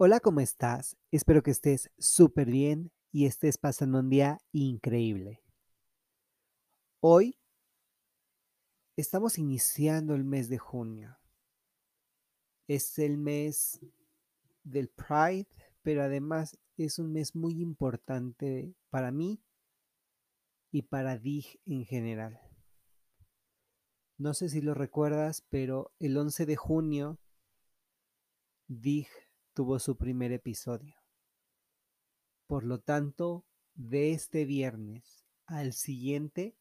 Hola, ¿cómo estás? Espero que estés súper bien y estés pasando un día increíble. Hoy estamos iniciando el mes de junio. Es el mes del Pride, pero además es un mes muy importante para mí y para DIG en general. No sé si lo recuerdas, pero el 11 de junio DIG tuvo su primer episodio. Por lo tanto, de este viernes al siguiente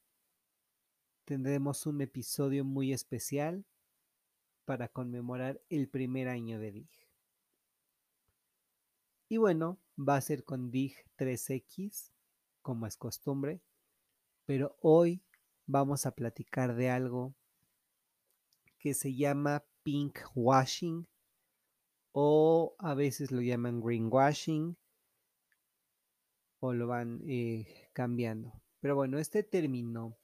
tendremos un episodio muy especial para conmemorar el primer año de DIG. Y bueno, va a ser con DIG 3X, como es costumbre, pero hoy vamos a platicar de algo que se llama pink washing o a veces lo llaman greenwashing o lo van eh, cambiando. Pero bueno, este término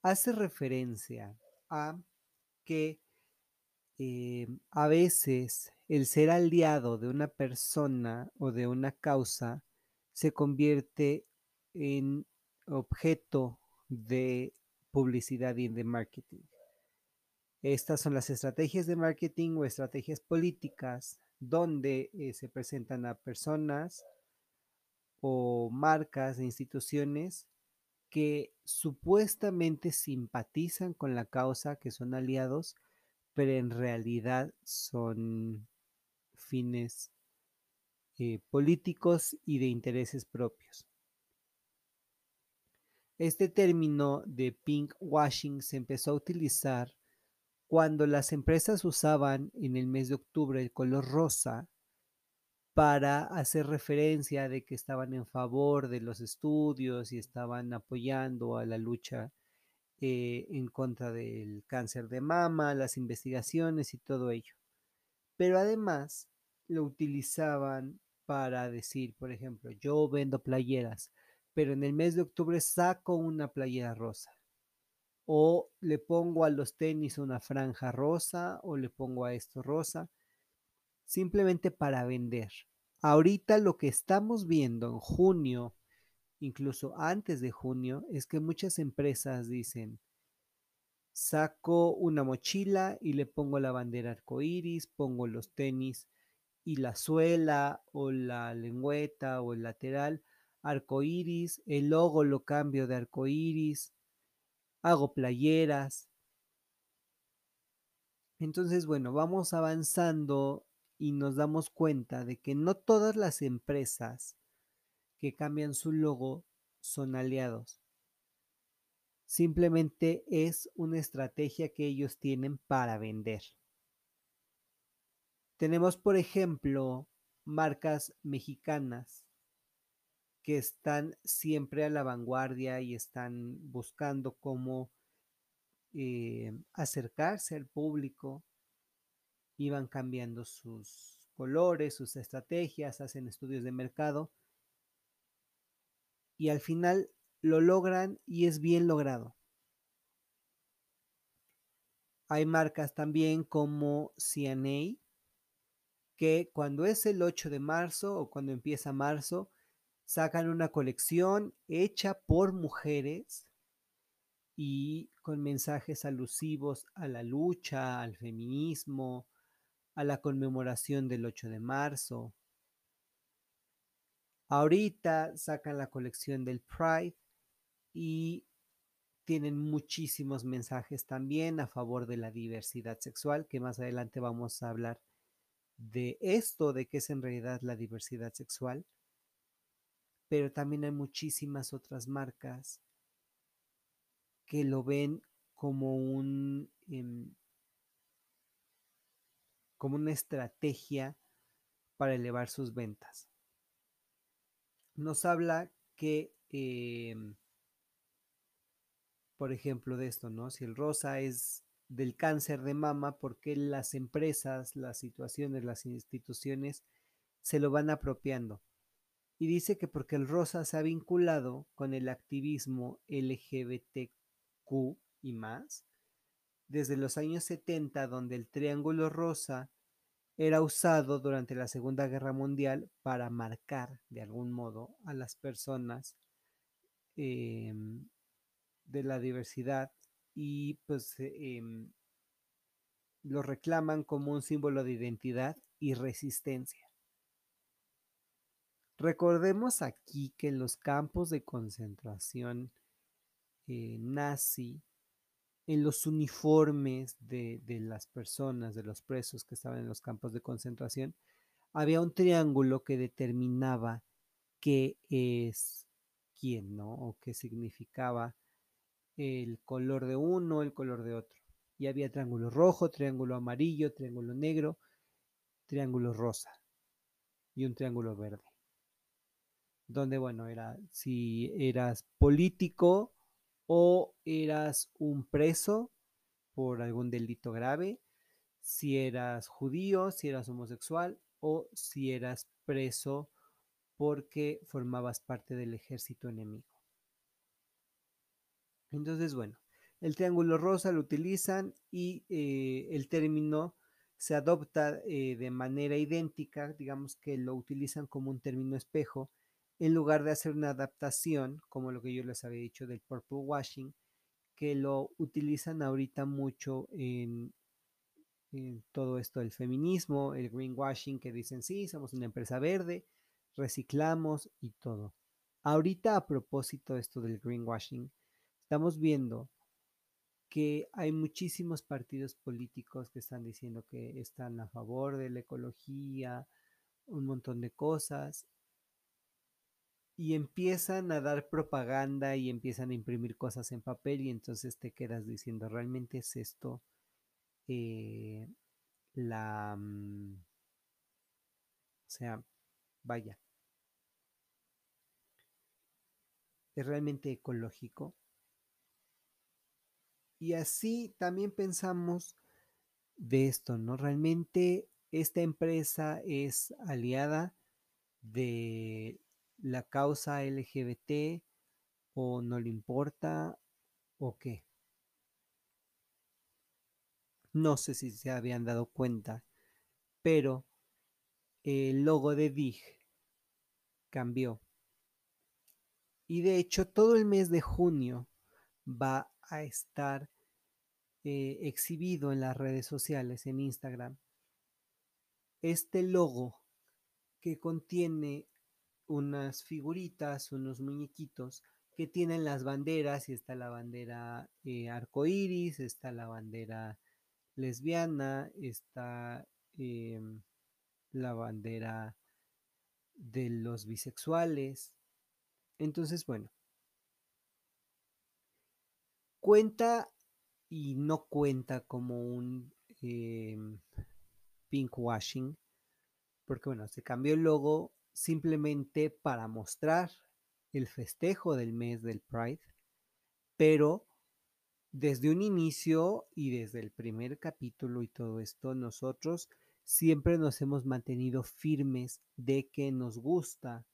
hace referencia a que eh, a veces el ser aliado de una persona o de una causa se convierte en objeto de publicidad y de marketing. Estas son las estrategias de marketing o estrategias políticas donde eh, se presentan a personas o marcas e instituciones que supuestamente simpatizan con la causa, que son aliados, pero en realidad son fines eh, políticos y de intereses propios. Este término de pink washing se empezó a utilizar cuando las empresas usaban en el mes de octubre el color rosa para hacer referencia de que estaban en favor de los estudios y estaban apoyando a la lucha eh, en contra del cáncer de mama, las investigaciones y todo ello. Pero además lo utilizaban para decir, por ejemplo, yo vendo playeras, pero en el mes de octubre saco una playera rosa o le pongo a los tenis una franja rosa o le pongo a esto rosa, simplemente para vender. Ahorita lo que estamos viendo en junio, incluso antes de junio, es que muchas empresas dicen, saco una mochila y le pongo la bandera arcoíris, pongo los tenis y la suela o la lengüeta o el lateral arcoíris, el logo lo cambio de arcoíris, hago playeras. Entonces, bueno, vamos avanzando y nos damos cuenta de que no todas las empresas que cambian su logo son aliados. Simplemente es una estrategia que ellos tienen para vender. Tenemos, por ejemplo, marcas mexicanas que están siempre a la vanguardia y están buscando cómo eh, acercarse al público y van cambiando sus colores, sus estrategias, hacen estudios de mercado y al final lo logran y es bien logrado. Hay marcas también como CNA que cuando es el 8 de marzo o cuando empieza marzo sacan una colección hecha por mujeres y con mensajes alusivos a la lucha, al feminismo, a la conmemoración del 8 de marzo. Ahorita sacan la colección del Pride y tienen muchísimos mensajes también a favor de la diversidad sexual, que más adelante vamos a hablar de esto, de qué es en realidad la diversidad sexual pero también hay muchísimas otras marcas que lo ven como un em, como una estrategia para elevar sus ventas. Nos habla que, em, por ejemplo, de esto, ¿no? Si el rosa es del cáncer de mama, ¿por qué las empresas, las situaciones, las instituciones se lo van apropiando? Y dice que porque el rosa se ha vinculado con el activismo LGBTQ y más, desde los años 70, donde el triángulo rosa era usado durante la Segunda Guerra Mundial para marcar de algún modo a las personas eh, de la diversidad y pues eh, lo reclaman como un símbolo de identidad y resistencia. Recordemos aquí que en los campos de concentración eh, nazi, en los uniformes de, de, las personas, de los presos que estaban en los campos de concentración, había un triángulo que determinaba qué es quién, ¿no? O qué significaba el color de uno, el color de otro. Y había triángulo rojo, triángulo amarillo, triángulo negro, triángulo rosa y un triángulo verde. Donde, bueno, era si eras político o eras un preso por algún delito grave, si eras judío, si eras homosexual o si eras preso porque formabas parte del ejército enemigo. Entonces, bueno, el triángulo rosa lo utilizan y eh, el término se adopta eh, de manera idéntica, digamos que lo utilizan como un término espejo, en lugar de hacer una adaptación, como lo que yo les había dicho del purple washing, que lo utilizan ahorita mucho en, todo esto del feminismo, el greenwashing, que dicen, sí, somos una empresa verde, reciclamos y todo. Ahorita a propósito de esto del greenwashing, estamos viendo que hay muchísimos partidos políticos que están diciendo que están a favor de la ecología, un montón de cosas, y empiezan a dar propaganda y empiezan a imprimir cosas en papel y entonces te quedas diciendo, ¿realmente es esto eh, la... Mm, o sea, vaya. ¿Es realmente ecológico? Y así también pensamos de esto, ¿no? Realmente esta empresa es aliada de la causa LGBT o no le importa o qué. No sé si se habían dado cuenta, pero el logo de DIG cambió. Y de hecho todo el mes de junio va a estar eh, exhibido en las redes sociales, en Instagram, este logo que contiene unas figuritas, unos muñequitos que tienen las banderas, y está la bandera eh, arcoíris, está la bandera lesbiana, está eh, la bandera de los bisexuales. Entonces, bueno, cuenta y no cuenta como un eh, pink washing, porque bueno, se cambió el logo simplemente para mostrar el festejo del mes del Pride, pero desde un inicio y desde el primer capítulo y todo esto, nosotros siempre nos hemos mantenido firmes de que nos gusta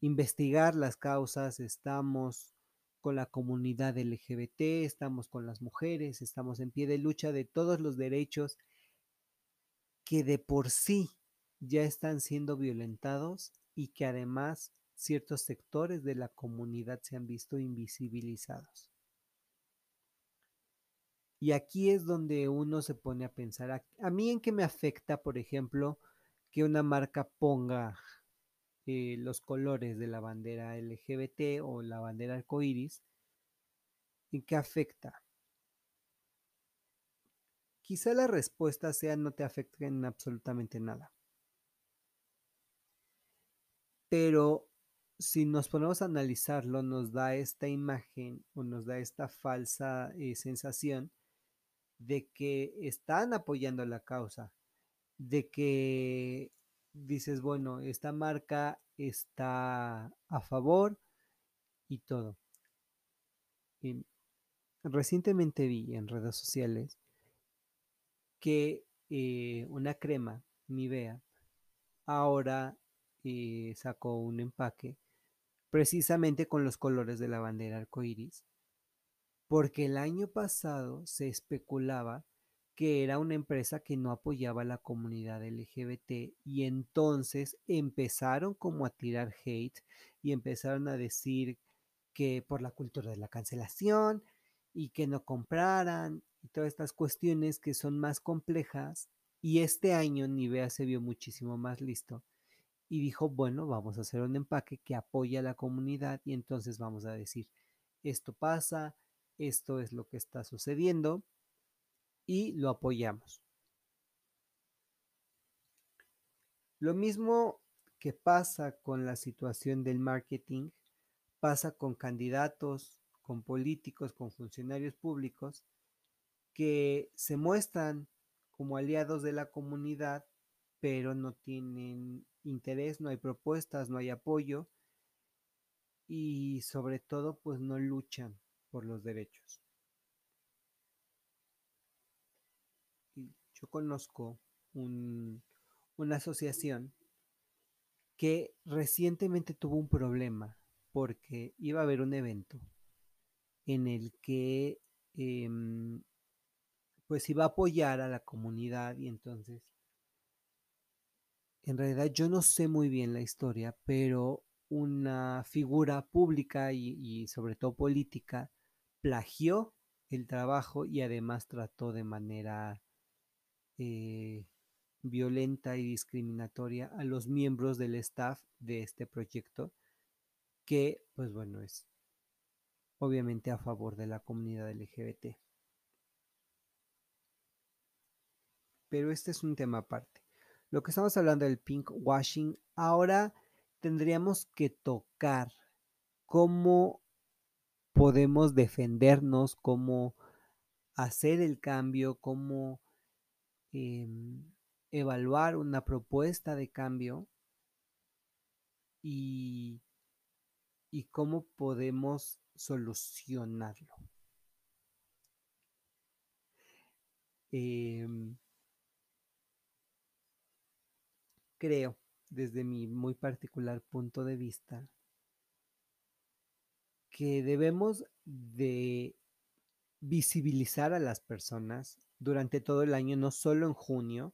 investigar las causas, estamos con la comunidad LGBT, estamos con las mujeres, estamos en pie de lucha de todos los derechos que de por sí ya están siendo violentados y que además ciertos sectores de la comunidad se han visto invisibilizados. Y aquí es donde uno se pone a pensar, a, mí en qué me afecta, por ejemplo, que una marca ponga eh, los colores de la bandera LGBT o la bandera arcoíris, ¿en qué afecta? Quizá la respuesta sea no te afecta en absolutamente nada. Pero si nos ponemos a analizarlo, nos da esta imagen o nos da esta falsa eh, sensación de que están apoyando la causa, de que dices, bueno, esta marca está a favor y todo. recientemente vi en redes sociales que eh, una crema, Nivea, ahora eh, sacó un empaque precisamente con los colores de la bandera arcoíris, porque el año pasado se especulaba que era una empresa que no apoyaba a la comunidad LGBT y entonces empezaron como a tirar hate y empezaron a decir que por la cultura de la cancelación y que no compraran y todas estas cuestiones que son más complejas y este año Nivea se vio muchísimo más listo y dijo, bueno, vamos a hacer un empaque que apoya a la comunidad y entonces vamos a decir, esto pasa, esto es lo que está sucediendo y lo apoyamos. Lo mismo que pasa con la situación del marketing, pasa con candidatos, con políticos, con funcionarios públicos, que se muestran como aliados de la comunidad, pero no tienen interés, no hay propuestas, no hay apoyo y sobre todo pues no luchan por los derechos. yo conozco una asociación que recientemente tuvo un problema porque iba a haber un evento en el que em, pues iba a apoyar a la comunidad y entonces en realidad yo no sé muy bien la historia, pero una figura pública y sobre todo política plagió el trabajo y además trató de manera eh, violenta y discriminatoria a los miembros del staff de este proyecto, que pues bueno es obviamente a favor de la comunidad LGBT. Pero este es un tema aparte. Lo que estamos hablando del pink washing, ahora tendríamos que tocar cómo podemos defendernos, cómo hacer el cambio, cómo Em, evaluar una propuesta de cambio y, cómo podemos solucionarlo. Em, creo, desde mi muy particular punto de vista, que debemos de visibilizar a las personas durante todo el año, no solo en junio.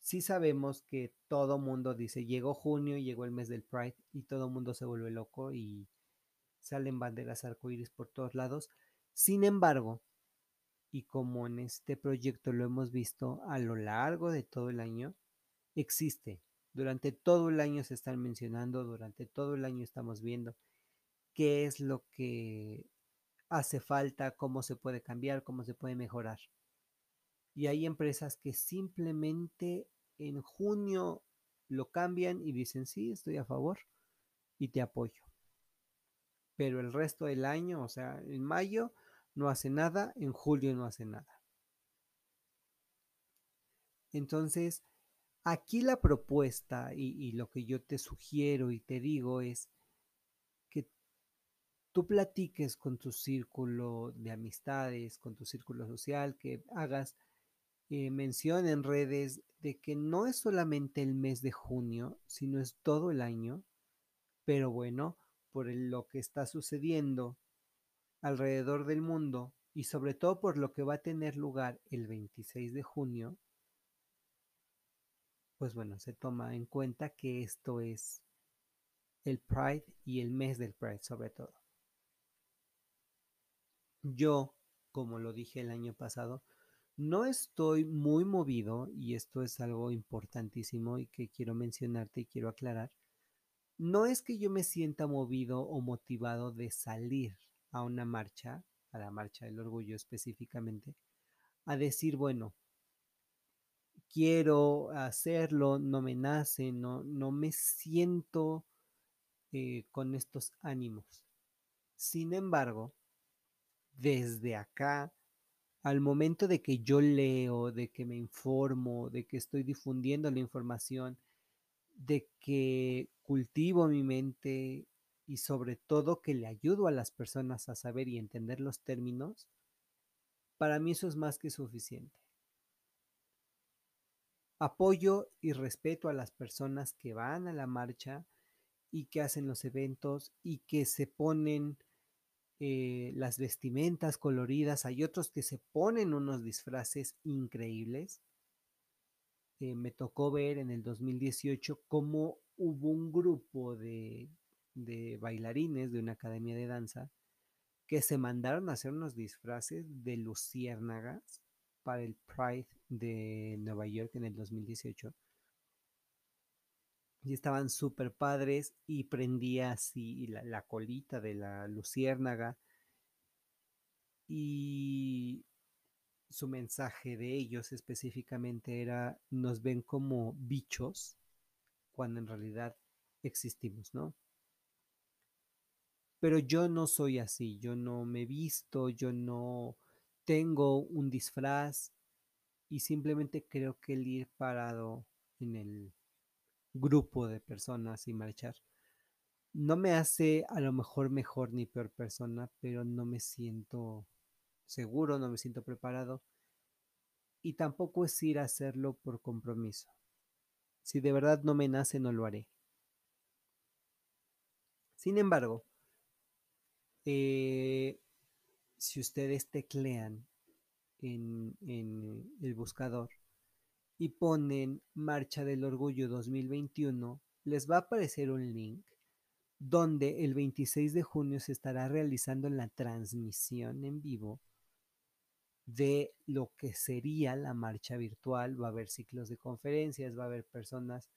Sí sabemos que todo mundo dice, llegó junio, llegó el mes del Pride y todo mundo se vuelve loco y salen banderas arcoíris por todos lados. Sin embargo, y como en este proyecto lo hemos visto a lo largo de todo el año, existe. Durante todo el año se están mencionando, durante todo el año estamos viendo qué es lo que hace falta, cómo se puede cambiar, cómo se puede mejorar. Y hay empresas que simplemente en junio lo cambian y dicen, sí, estoy a favor y te apoyo. Pero el resto del año, o sea, en mayo no hace nada, en julio no hace nada. Entonces, aquí la propuesta y, lo que yo te sugiero y te digo es, tú platiques con tu círculo de amistades, con tu círculo social, que hagas eh, mención en redes de que no es solamente el mes de junio, sino es todo el año, pero bueno, por lo que está sucediendo alrededor del mundo y sobre todo por lo que va a tener lugar el 26 de junio, pues bueno, se toma en cuenta que esto es el Pride y el mes del Pride sobre todo. Yo, como lo dije el año pasado, no estoy muy movido, y esto es algo importantísimo y que quiero mencionarte y quiero aclarar. No es que yo me sienta movido o motivado de salir a una marcha, a la marcha del orgullo específicamente, a decir, bueno, quiero hacerlo, no me nace, no, no me siento eh, con estos ánimos. Sin embargo, desde acá, al momento de que yo leo, de que me informo, de que estoy difundiendo la información, de que cultivo mi mente y sobre todo que le ayudo a las personas a saber y entender los términos, para mí eso es más que suficiente. Apoyo y respeto a las personas que van a la marcha y que hacen los eventos y que se ponen eh, las vestimentas coloridas, hay otros que se ponen unos disfraces increíbles. Eh, me tocó ver en el 2018 cómo hubo un grupo de, de bailarines de una academia de danza que se mandaron a hacer unos disfraces de luciérnagas para el Pride de Nueva York en el 2018. Y estaban súper padres y prendía así la, la, colita de la luciérnaga. Y su mensaje de ellos específicamente era, nos ven como bichos cuando en realidad existimos, ¿no? Pero yo no soy así, yo no me visto, yo no tengo un disfraz y simplemente creo que el ir parado en el grupo de personas y marchar no me hace a lo mejor mejor ni peor persona, pero no me siento seguro, no me siento preparado y tampoco es ir a hacerlo por compromiso. Si de verdad no me nace, no lo haré. Sin embargo, eh, si ustedes teclean en, el buscador y ponen Marcha del Orgullo 2021, les va a aparecer un link donde el 26 de junio se estará realizando la transmisión en vivo de lo que sería la marcha virtual. Va a haber ciclos de conferencias, va a haber personas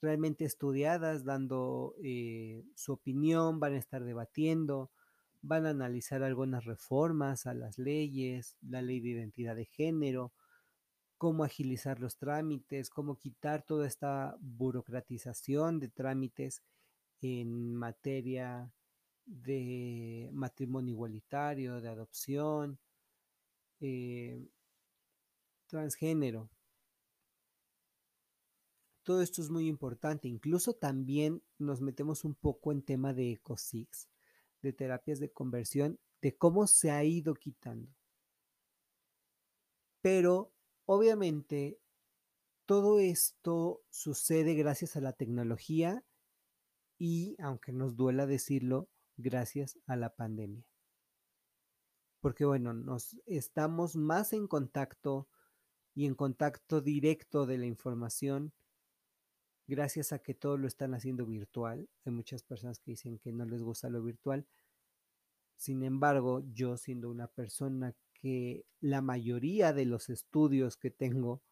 realmente estudiadas dando eh, su opinión, van a estar debatiendo, van a analizar algunas reformas a las leyes, la ley de identidad de género, cómo agilizar los trámites, cómo quitar toda esta burocratización de trámites en materia de matrimonio igualitario, de adopción, eh, transgénero. Todo esto es muy importante. Incluso también nos metemos un poco en tema de ECOSIX, de terapias de conversión, de cómo se ha ido quitando. Pero obviamente todo esto sucede gracias a la tecnología y, aunque nos duela decirlo, gracias a la pandemia. Porque bueno, nos estamos más en contacto y en contacto directo de la información gracias a que todo lo están haciendo virtual. Hay muchas personas que dicen que no les gusta lo virtual. Sin embargo, yo siendo una persona que la mayoría de los estudios que tengo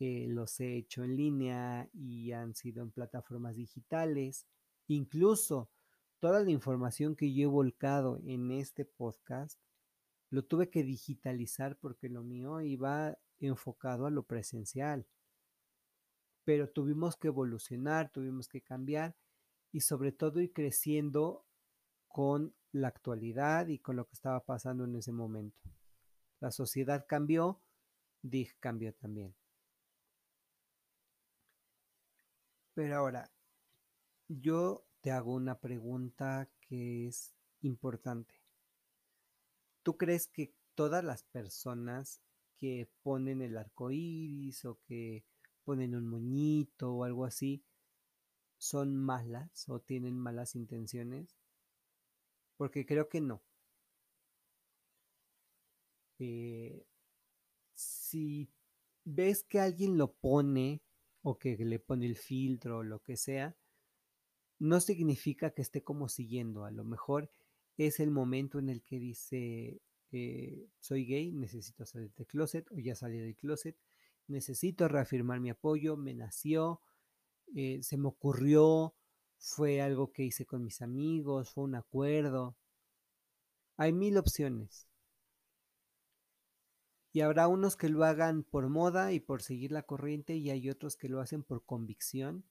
eh, los he hecho en línea y han sido en plataformas digitales. Incluso toda la información que yo he volcado en este podcast lo tuve que digitalizar porque lo mío iba enfocado a lo presencial pero tuvimos que evolucionar, tuvimos que cambiar y sobre todo ir creciendo con la actualidad y con lo que estaba pasando en ese momento. La sociedad cambió, DIG cambió también. Pero ahora, yo te hago una pregunta que es importante. ¿Tú crees que todas las personas que ponen el arco iris o que ponen un moñito o algo así, son malas o tienen malas intenciones? Porque creo que no. Eh, si ves que alguien lo pone o que le pone el filtro o lo que sea, no significa que esté como siguiendo. A lo mejor es el momento en el que dice, eh, soy gay, necesito salir del closet o ya salí del closet necesito reafirmar mi apoyo, me nació, eh, se me ocurrió, fue algo que hice con mis amigos, fue un acuerdo. Hay mil opciones. Y habrá unos que lo hagan por moda y por seguir la corriente y hay otros que lo hacen por convicción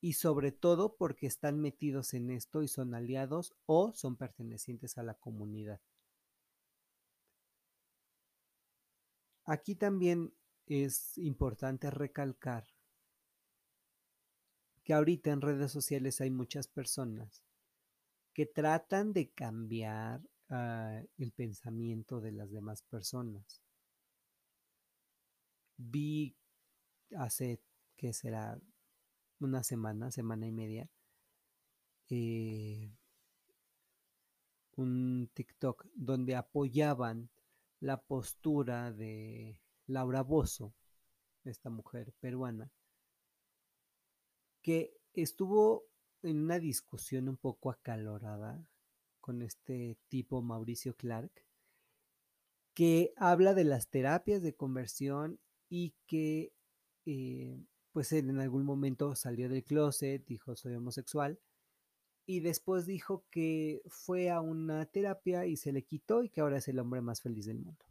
y sobre todo porque están metidos en esto y son aliados o son pertenecientes a la comunidad. Aquí también es importante recalcar que ahorita en redes sociales hay muchas personas que tratan de cambiar uh, el pensamiento de las demás personas. Vi hace, que será? Una semana, semana y media, eh, un TikTok donde apoyaban la postura de Laura Bozo, esta mujer peruana, que estuvo en una discusión un poco acalorada con este tipo Mauricio Clark, que habla de las terapias de conversión y que eh, pues en algún momento salió del closet, dijo soy homosexual, y después dijo que fue a una terapia y se le quitó y que ahora es el hombre más feliz del mundo.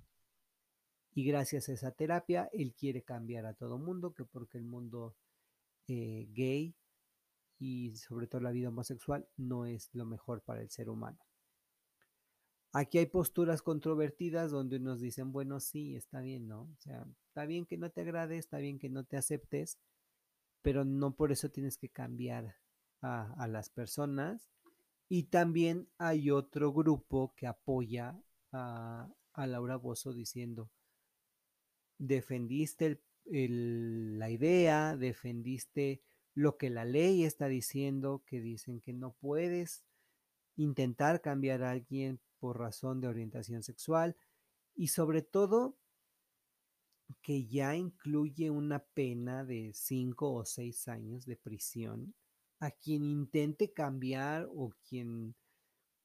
Y gracias a esa terapia, él quiere cambiar a todo mundo, que porque el mundo eh, gay y sobre todo la vida homosexual no es lo mejor para el ser humano. Aquí hay posturas controvertidas donde nos dicen, bueno, sí, está bien, ¿no? O sea, está bien que no te agrade, está bien que no te aceptes, pero no por eso tienes que cambiar a, las personas. Y también hay otro grupo que apoya a, Laura Bozo diciendo, defendiste la idea, defendiste lo que la ley está diciendo, que dicen que no puedes intentar cambiar a alguien por razón de orientación sexual y sobre todo que ya incluye una pena de cinco o seis años de prisión a quien intente cambiar o quien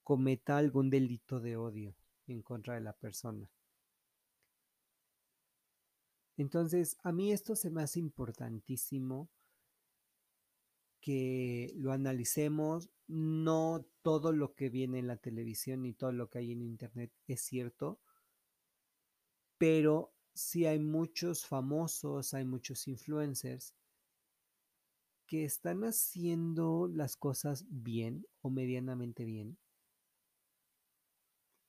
cometa algún delito de odio en contra de la persona. Entonces, a mí esto se me hace importantísimo que lo analicemos. No todo lo que viene en la televisión ni todo lo que hay en internet es cierto, pero sí hay muchos famosos, hay muchos influencers que están haciendo las cosas bien o medianamente bien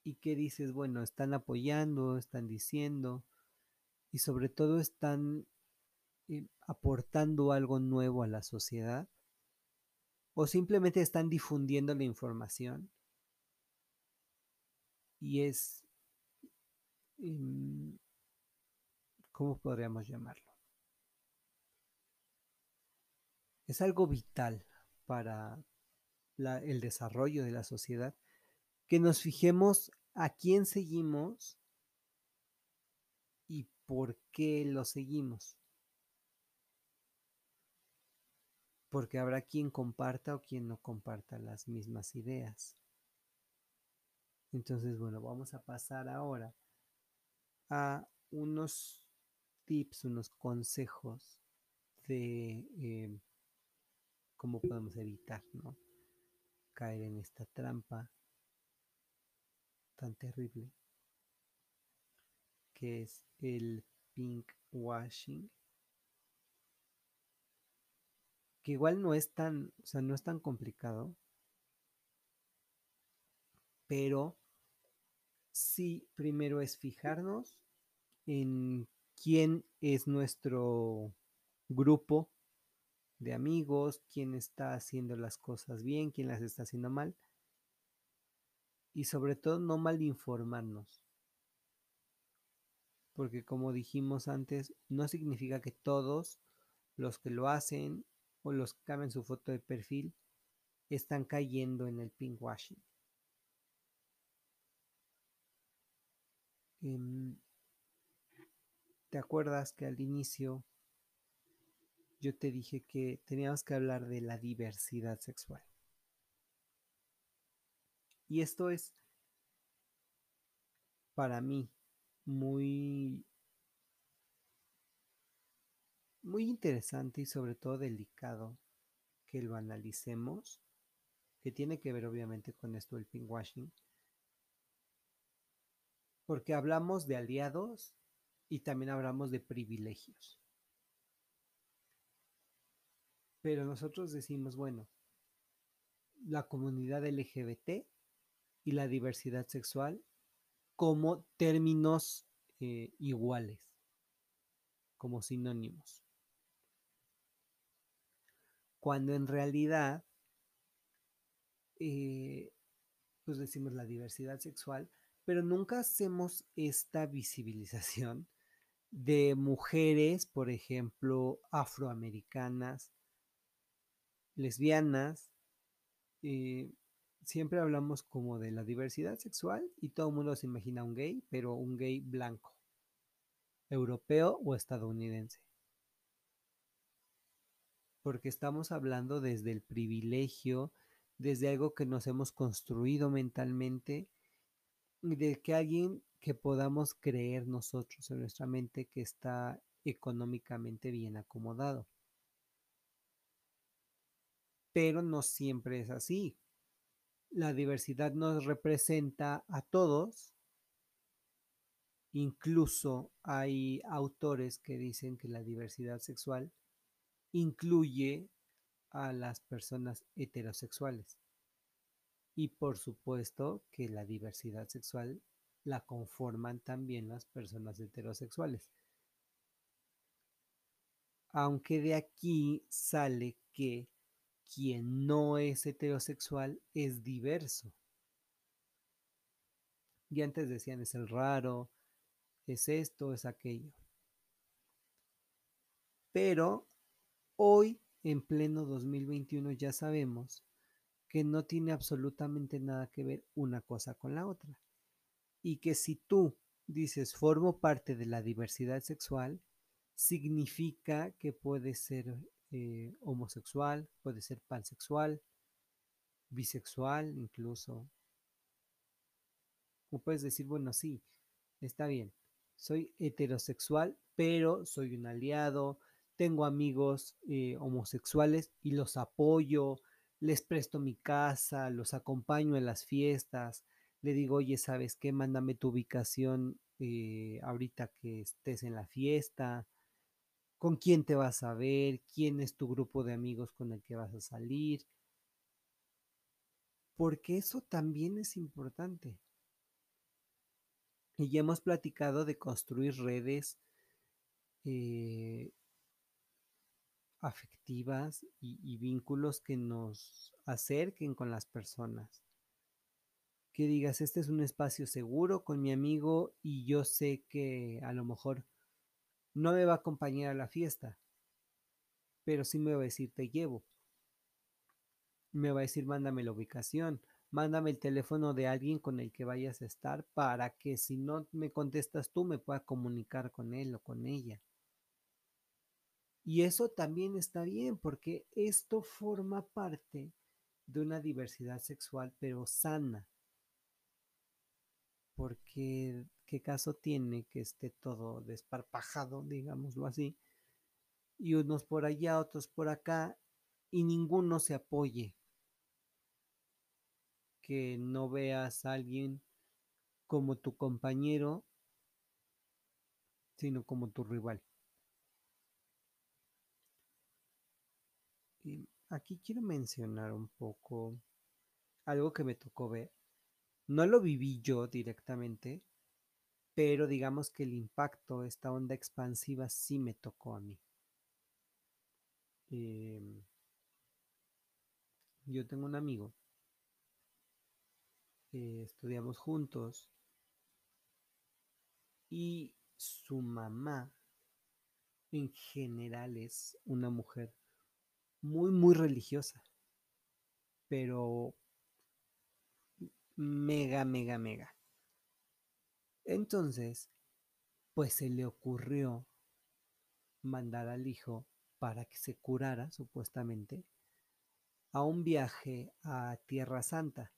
y que dices, bueno, están apoyando, están diciendo y sobre todo están eh, aportando algo nuevo a la sociedad o simplemente están difundiendo la información y es, em, ¿cómo podríamos llamarlo? es algo vital para el desarrollo de la sociedad, que nos fijemos a quién seguimos por qué lo seguimos. Porque habrá quien comparta o quien no comparta las mismas ideas. Entonces, bueno, vamos a pasar ahora a unos tips, unos consejos de eh, cómo podemos evitar ¿no? caer en esta trampa tan terrible que es el pink washing que igual no es tan o sea no es tan complicado pero sí primero es fijarnos en quién es nuestro grupo de amigos, quién está haciendo las cosas bien, quién las está haciendo mal. Y sobre todo no mal informarnos. Porque como dijimos antes, no significa que todos los que lo hacen o los que cambian su foto de perfil están cayendo en el pinkwashing. Em, ¿Te acuerdas que al inicio yo te dije que teníamos que hablar de la diversidad sexual. Y esto es para mí muy muy interesante y sobre todo delicado que lo analicemos, que tiene que ver obviamente con esto del pinkwashing, porque hablamos de aliados y también hablamos de privilegios. Pero nosotros decimos, bueno, la comunidad LGBT y la diversidad sexual como términos eh, iguales, como sinónimos. Cuando en realidad, eh, pues decimos la diversidad sexual, pero nunca hacemos esta visibilización de mujeres, por ejemplo, afroamericanas, lesbianas, eh, siempre hablamos como de la diversidad sexual y todo el mundo se imagina un gay, pero un gay blanco, europeo o estadounidense. Porque estamos hablando desde el privilegio, desde algo que nos hemos construido mentalmente, de que alguien que podamos creer nosotros en nuestra mente que está económicamente bien acomodado. Pero no siempre es así. La diversidad nos representa a todos. Incluso hay autores que dicen que la diversidad sexual incluye a las personas heterosexuales. Y por supuesto que la diversidad sexual la conforman también las personas heterosexuales. Aunque de aquí sale que quien no es heterosexual es diverso. Y antes decían es el raro, es esto, es aquello. Pero hoy, en pleno 2021, ya sabemos que no tiene absolutamente nada que ver una cosa con la otra. Y que si tú dices formo parte de la diversidad sexual, significa que puedes ser eh, homosexual, puede ser pansexual, bisexual incluso. O puedes decir, bueno, sí, está bien, soy heterosexual, pero soy un aliado, tengo amigos eh, homosexuales y los apoyo, les presto mi casa, los acompaño en las fiestas, le digo, oye, ¿sabes qué? Mándame tu ubicación eh, ahorita que estés en la fiesta, con quién te vas a ver, quién es tu grupo de amigos con el que vas a salir, porque eso también es importante. Y ya hemos platicado de construir redes eh, afectivas y, y, vínculos que nos acerquen con las personas. Que digas, este es un espacio seguro con mi amigo y yo sé que a lo mejor no me va a acompañar a la fiesta, pero sí me va a decir te llevo. Me va a decir mándame la ubicación, mándame el teléfono de alguien con el que vayas a estar para que si no me contestas tú me pueda comunicar con él o con ella. Y eso también está bien porque esto forma parte de una diversidad sexual pero sana. Porque qué caso tiene que esté todo desparpajado, digámoslo así, y unos por allá, otros por acá, y ninguno se apoye. Que no veas a alguien como tu compañero, sino como tu rival. Aquí quiero mencionar un poco algo que me tocó ver. No lo viví yo directamente, pero digamos que el impacto, esta onda expansiva sí me tocó a mí. Eh, yo tengo un amigo, estudiamos juntos y su mamá en general es una mujer muy, muy religiosa, pero mega, mega, mega. Entonces, pues se le ocurrió mandar al hijo para que se curara, supuestamente, a un viaje a Tierra Santa.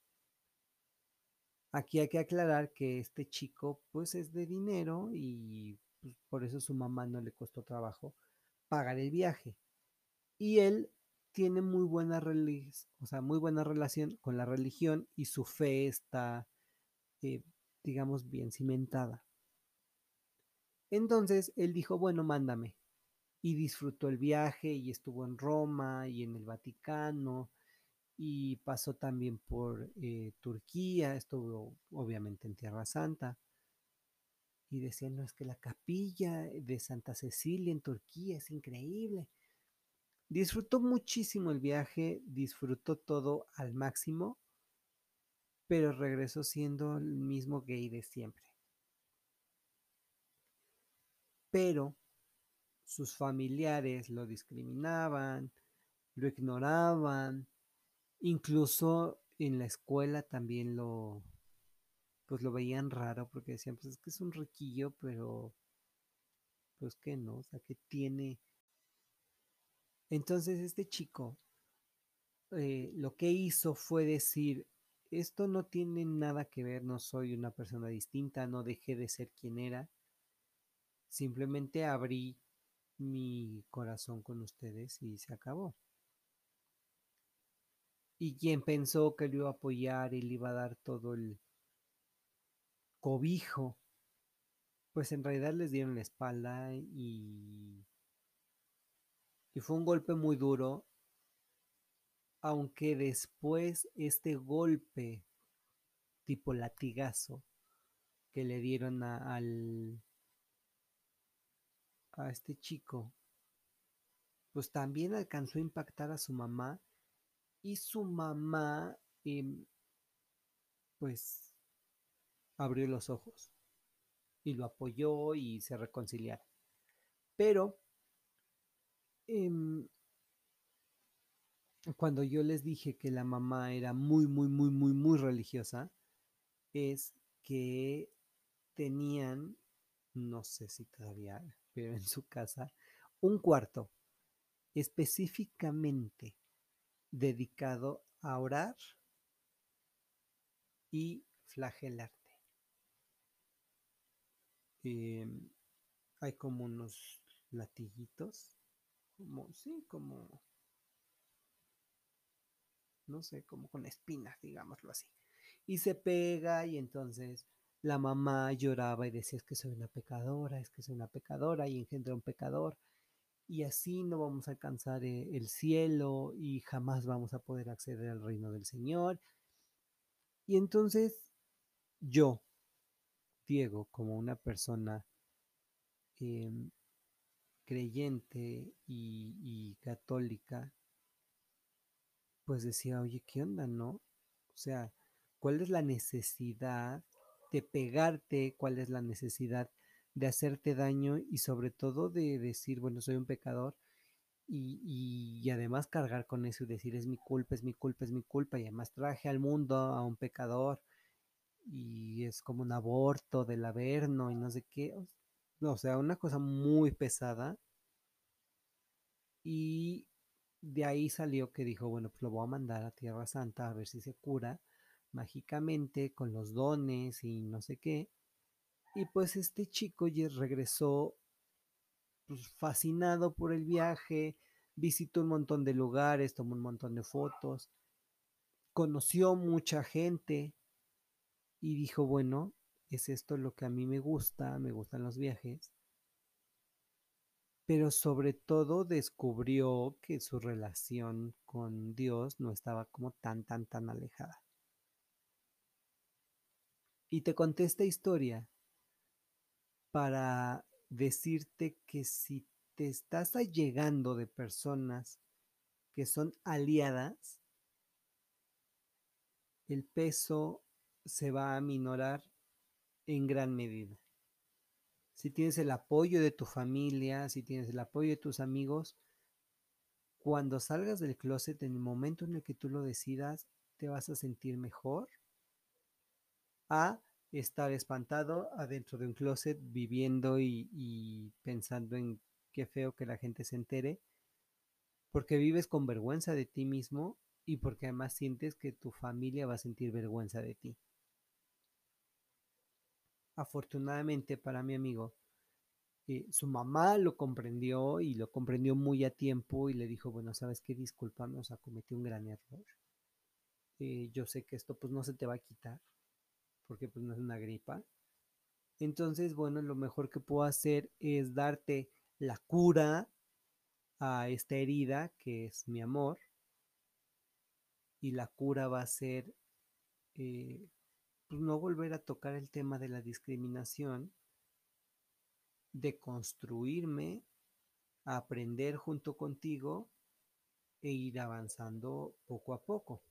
Aquí hay que aclarar que este chico pues es de dinero y pues, por eso su mamá no le costó trabajo pagar el viaje. Y él tiene muy buena, o sea, muy buena relación con la religión y su fe está eh, digamos, bien cimentada. Entonces él dijo, bueno, mándame. Y disfrutó el viaje y estuvo en Roma y en el Vaticano y pasó también por eh, Turquía, estuvo obviamente en Tierra Santa. Y decían, no, es que la capilla de Santa Cecilia en Turquía es increíble. Disfrutó muchísimo el viaje, disfrutó todo al máximo pero regresó siendo el mismo gay de siempre. Pero sus familiares lo discriminaban, lo ignoraban, incluso en la escuela también lo, pues lo veían raro porque decían, pues es que es un riquillo, pero pues que no, o sea, que tiene. Entonces este chico eh, lo que hizo fue decir, esto no tiene nada que ver, no soy una persona distinta, no dejé de ser quien era, simplemente abrí mi corazón con ustedes y se acabó. Y quien pensó que lo iba a apoyar y le iba a dar todo el cobijo, pues en realidad les dieron la espalda y, y fue un golpe muy duro, aunque después este golpe tipo latigazo que le dieron a, al, a este chico, pues también alcanzó a impactar a su mamá y su mamá em, pues abrió los ojos y lo apoyó y se reconciliaron. Pero em, cuando yo les dije que la mamá era muy, muy, muy, muy, muy religiosa, es que tenían, no sé si todavía, pero en su casa, un cuarto específicamente dedicado a orar y flagelarte. Em, hay como unos latillitos, como, sí, como, no sé, como con espinas, digámoslo así. Y se pega y entonces la mamá lloraba y decía es que soy una pecadora, es que soy una pecadora y engendra un pecador y así no vamos a alcanzar eh, el cielo y jamás vamos a poder acceder al reino del Señor. Y entonces yo, Diego, como una persona em, creyente y, y católica, pues decía, oye, ¿qué onda, no? O sea, ¿cuál es la necesidad de pegarte? ¿Cuál es la necesidad de hacerte daño y sobre todo de decir, bueno, soy un pecador y, y, además cargar con eso y decir, es mi culpa, es mi culpa, es mi culpa y además traje al mundo a un pecador y es como un aborto del averno y no sé qué. O sea, una cosa muy pesada. Y de ahí salió que dijo, bueno, pues lo voy a mandar a Tierra Santa a ver si se cura mágicamente con los dones y no sé qué. Y pues este chico regresó pues, fascinado por el viaje, visitó un montón de lugares, tomó un montón de fotos, conoció mucha gente y dijo, bueno, es esto lo que a mí me gusta, me gustan los viajes. Pero sobre todo descubrió que su relación con Dios no estaba como tan, tan, tan alejada. Y te conté esta historia para decirte que si te estás allegando de personas que son aliadas, el peso se va a minorar en gran medida. Si tienes el apoyo de tu familia, si tienes el apoyo de tus amigos, cuando salgas del closet, en el momento en el que tú lo decidas, te vas a sentir mejor a estar espantado adentro de un closet viviendo y, pensando en qué feo que la gente se entere, porque vives con vergüenza de ti mismo y porque además sientes que tu familia va a sentir vergüenza de ti. Afortunadamente para mi amigo, eh, su mamá lo comprendió y lo comprendió muy a tiempo y le dijo, bueno, sabes qué, discúlpame, o sea, un gran error. Eh, yo sé que esto pues no se te va a quitar, porque pues no es una gripa. Entonces, bueno, lo mejor que puedo hacer es darte la cura a esta herida que es mi amor. Y la cura va a ser eh, pues no volver a tocar el tema de la discriminación, de construirme, aprender junto contigo e ir avanzando poco a poco.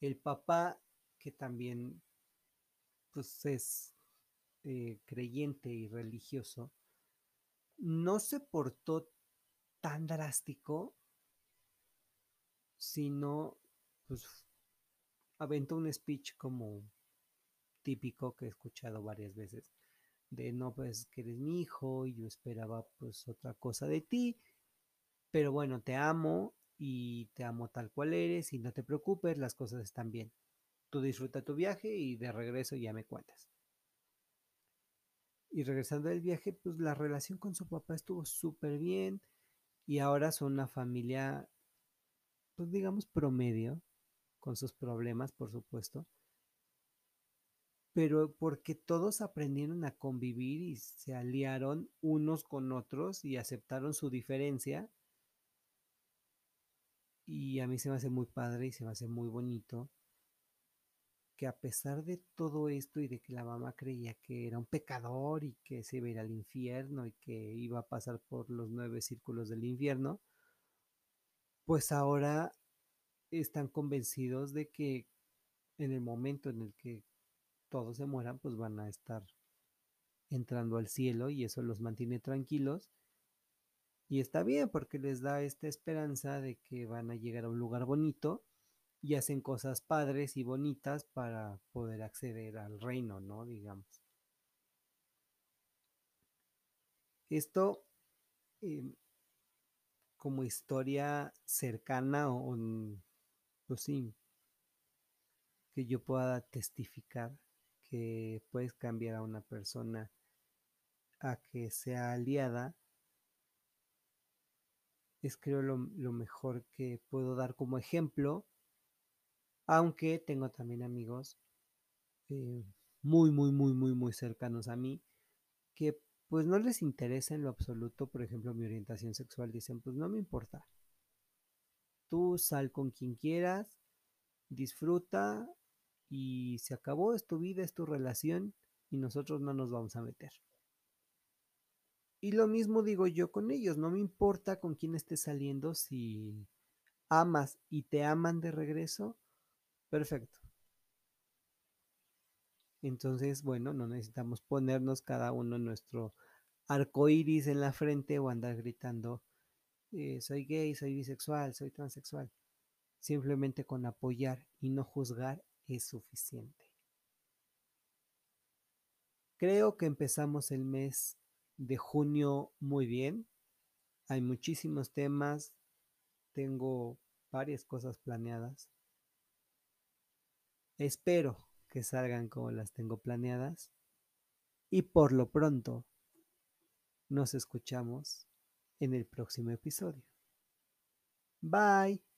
El papá que también pues, es eh, creyente y religioso, no se portó tan drástico, sino pues aventó un speech como típico que he escuchado varias veces de no pues que eres mi hijo y yo esperaba pues otra cosa de ti pero bueno te amo y te amo tal cual eres y no te preocupes las cosas están bien. Tú disfruta tu viaje y de regreso ya me cuentas y regresando del viaje pues la relación con su papá estuvo súper bien y ahora son una familia pues digamos promedio con sus problemas por supuesto pero porque todos aprendieron a convivir y se aliaron unos con otros y aceptaron su diferencia. Y a mí se me hace muy padre y se me hace muy bonito que a pesar de todo esto y de que la mamá creía que era un pecador y que se iba a ir al infierno y que iba a pasar por los nueve círculos del infierno, pues ahora están convencidos de que en el momento en el que todos se mueran, pues van a estar entrando al cielo y eso los mantiene tranquilos. Y está bien porque les da esta esperanza de que van a llegar a un lugar bonito y hacen cosas padres y bonitas para poder acceder al reino, ¿no? Digamos. Esto em, como historia cercana o, pues sí, que yo pueda testificar puedes cambiar a una persona a que sea aliada, es creo lo, mejor que puedo dar como ejemplo, aunque tengo también amigos eh, muy, muy, muy, muy, muy cercanos a mí, que pues no les interesa en lo absoluto, por ejemplo, mi orientación sexual, dicen, pues no me importa. Sal con quien quieras, disfruta y se acabó, es tu vida, es tu relación y nosotros no nos vamos a meter. Y lo mismo digo yo con ellos, no me importa con quién estés saliendo, si amas y te aman de regreso, perfecto. Entonces, bueno, no necesitamos ponernos cada uno nuestro arco iris en la frente o andar gritando, eh, soy gay, soy bisexual, soy transexual. Simplemente con apoyar y no juzgar es suficiente. Creo que empezamos el mes de junio muy bien. Hay muchísimos temas. Tengo varias cosas planeadas. Espero que salgan como las tengo planeadas. Y por lo pronto, nos escuchamos en el próximo episodio. Bye.